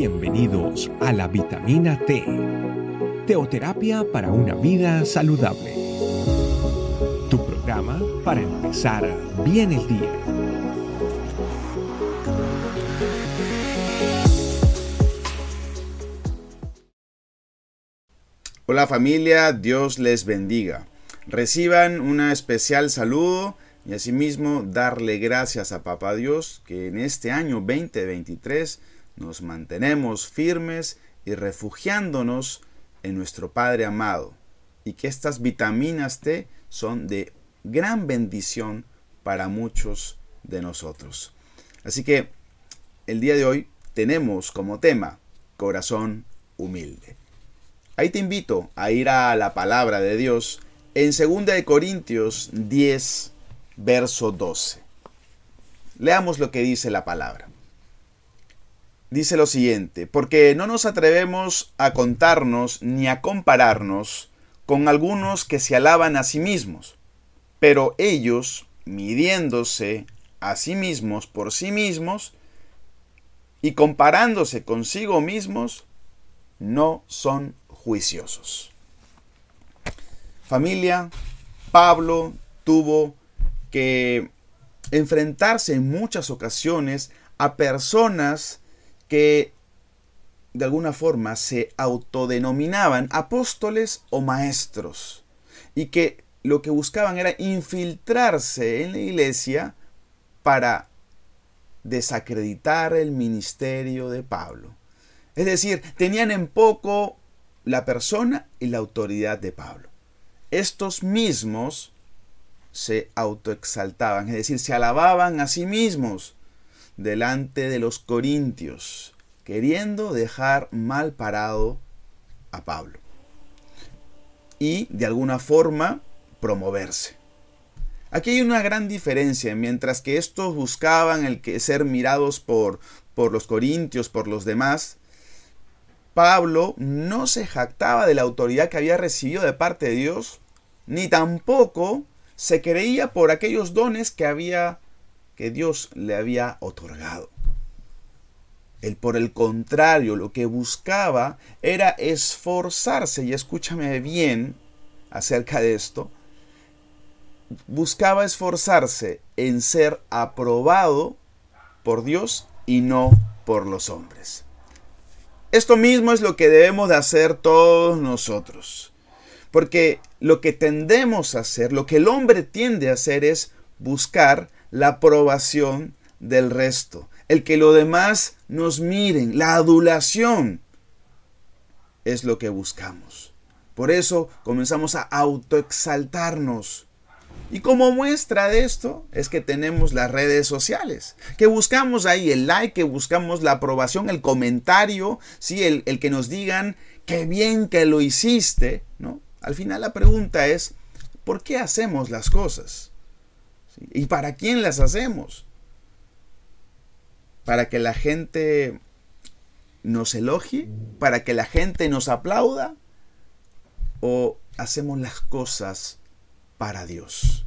Bienvenidos a la vitamina T, teoterapia para una vida saludable. Tu programa para empezar bien el día. Hola familia, Dios les bendiga. Reciban una especial saludo y asimismo darle gracias a Papá Dios que en este año 2023 nos mantenemos firmes y refugiándonos en nuestro Padre amado y que estas vitaminas T son de gran bendición para muchos de nosotros. Así que el día de hoy tenemos como tema corazón humilde. Ahí te invito a ir a la palabra de Dios en 2 Corintios 10, verso 12. Leamos lo que dice la palabra dice lo siguiente, porque no nos atrevemos a contarnos ni a compararnos con algunos que se alaban a sí mismos, pero ellos, midiéndose a sí mismos por sí mismos y comparándose consigo mismos, no son juiciosos. Familia, Pablo tuvo que enfrentarse en muchas ocasiones a personas que de alguna forma se autodenominaban apóstoles o maestros y que lo que buscaban era infiltrarse en la iglesia para desacreditar el ministerio de Pablo. Es decir, tenían en poco la persona y la autoridad de Pablo. Estos mismos se autoexaltaban, es decir, se alababan a sí mismos delante de los corintios, queriendo dejar mal parado a Pablo. Y de alguna forma promoverse. Aquí hay una gran diferencia, mientras que estos buscaban el que ser mirados por, por los corintios, por los demás, Pablo no se jactaba de la autoridad que había recibido de parte de Dios, ni tampoco se creía por aquellos dones que había que Dios le había otorgado. Él, por el contrario, lo que buscaba era esforzarse, y escúchame bien acerca de esto, buscaba esforzarse en ser aprobado por Dios y no por los hombres. Esto mismo es lo que debemos de hacer todos nosotros. Porque lo que tendemos a hacer, lo que el hombre tiende a hacer es buscar la aprobación del resto, el que los demás nos miren, la adulación es lo que buscamos. Por eso comenzamos a autoexaltarnos. Y como muestra de esto es que tenemos las redes sociales, que buscamos ahí el like, que buscamos la aprobación, el comentario, ¿sí? el, el que nos digan qué bien que lo hiciste. ¿no? Al final la pregunta es, ¿por qué hacemos las cosas? ¿Y para quién las hacemos? ¿Para que la gente nos elogie? ¿Para que la gente nos aplauda? ¿O hacemos las cosas para Dios?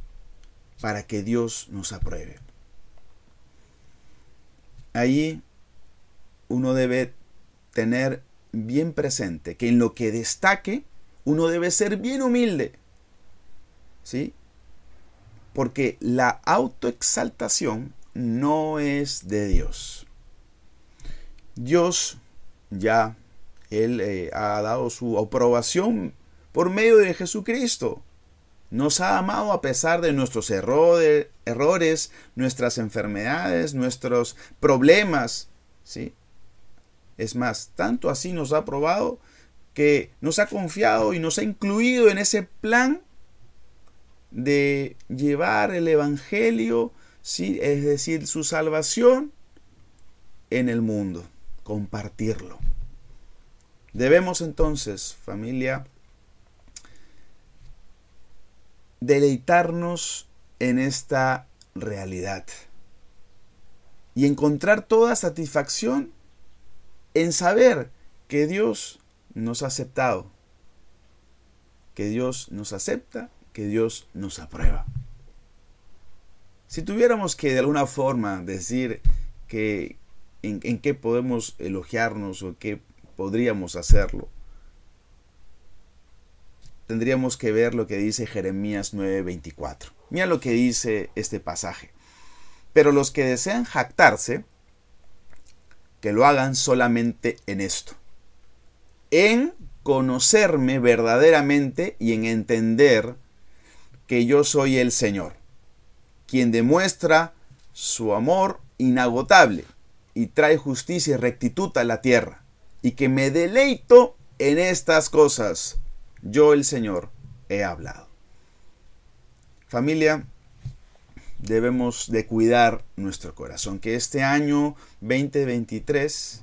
Para que Dios nos apruebe. Ahí uno debe tener bien presente que en lo que destaque, uno debe ser bien humilde. ¿Sí? Porque la autoexaltación no es de Dios. Dios ya, Él eh, ha dado su aprobación por medio de Jesucristo. Nos ha amado a pesar de nuestros errores, nuestras enfermedades, nuestros problemas. ¿sí? Es más, tanto así nos ha aprobado que nos ha confiado y nos ha incluido en ese plan de llevar el Evangelio, ¿sí? es decir, su salvación en el mundo, compartirlo. Debemos entonces, familia, deleitarnos en esta realidad y encontrar toda satisfacción en saber que Dios nos ha aceptado, que Dios nos acepta que Dios nos aprueba. Si tuviéramos que de alguna forma decir que en, en qué podemos elogiarnos o qué podríamos hacerlo. Tendríamos que ver lo que dice Jeremías 9:24. Mira lo que dice este pasaje. Pero los que desean jactarse, que lo hagan solamente en esto. En conocerme verdaderamente y en entender que yo soy el Señor, quien demuestra su amor inagotable y trae justicia y rectitud a la tierra, y que me deleito en estas cosas. Yo el Señor he hablado. Familia, debemos de cuidar nuestro corazón, que este año 2023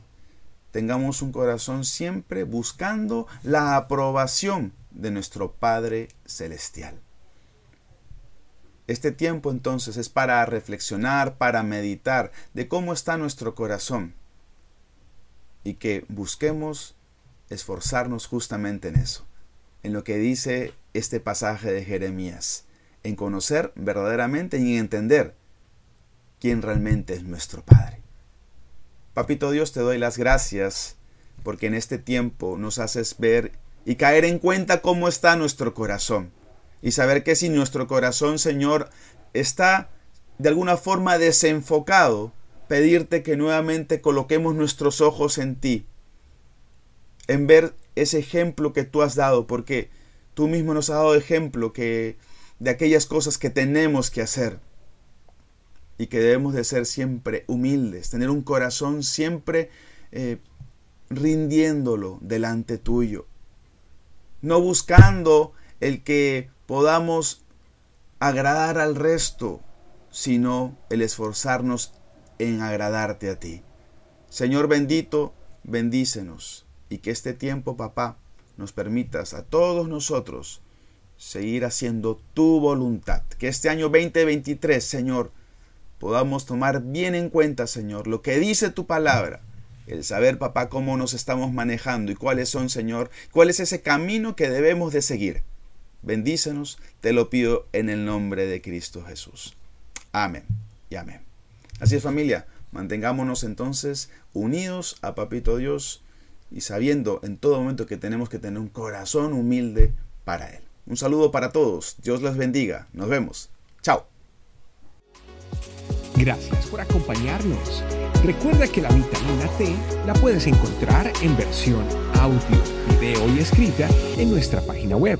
tengamos un corazón siempre buscando la aprobación de nuestro Padre Celestial. Este tiempo entonces es para reflexionar, para meditar de cómo está nuestro corazón y que busquemos esforzarnos justamente en eso, en lo que dice este pasaje de Jeremías, en conocer verdaderamente y en entender quién realmente es nuestro Padre. Papito Dios, te doy las gracias porque en este tiempo nos haces ver y caer en cuenta cómo está nuestro corazón y saber que si nuestro corazón, Señor, está de alguna forma desenfocado, pedirte que nuevamente coloquemos nuestros ojos en ti, en ver ese ejemplo que tú has dado, porque tú mismo nos has dado ejemplo que de aquellas cosas que tenemos que hacer y que debemos de ser siempre humildes, tener un corazón siempre eh, rindiéndolo delante tuyo, no buscando el que podamos agradar al resto, sino el esforzarnos en agradarte a ti. Señor bendito, bendícenos y que este tiempo, papá, nos permitas a todos nosotros seguir haciendo tu voluntad. Que este año 2023, Señor, podamos tomar bien en cuenta, Señor, lo que dice tu palabra. El saber, papá, cómo nos estamos manejando y cuáles son, Señor, cuál es ese camino que debemos de seguir. Bendícenos, te lo pido en el nombre de Cristo Jesús. Amén y amén. Así es familia, mantengámonos entonces unidos a Papito Dios y sabiendo en todo momento que tenemos que tener un corazón humilde para Él. Un saludo para todos, Dios les bendiga, nos vemos, chao. Gracias por acompañarnos. Recuerda que la vitamina T la puedes encontrar en versión audio, video y escrita en nuestra página web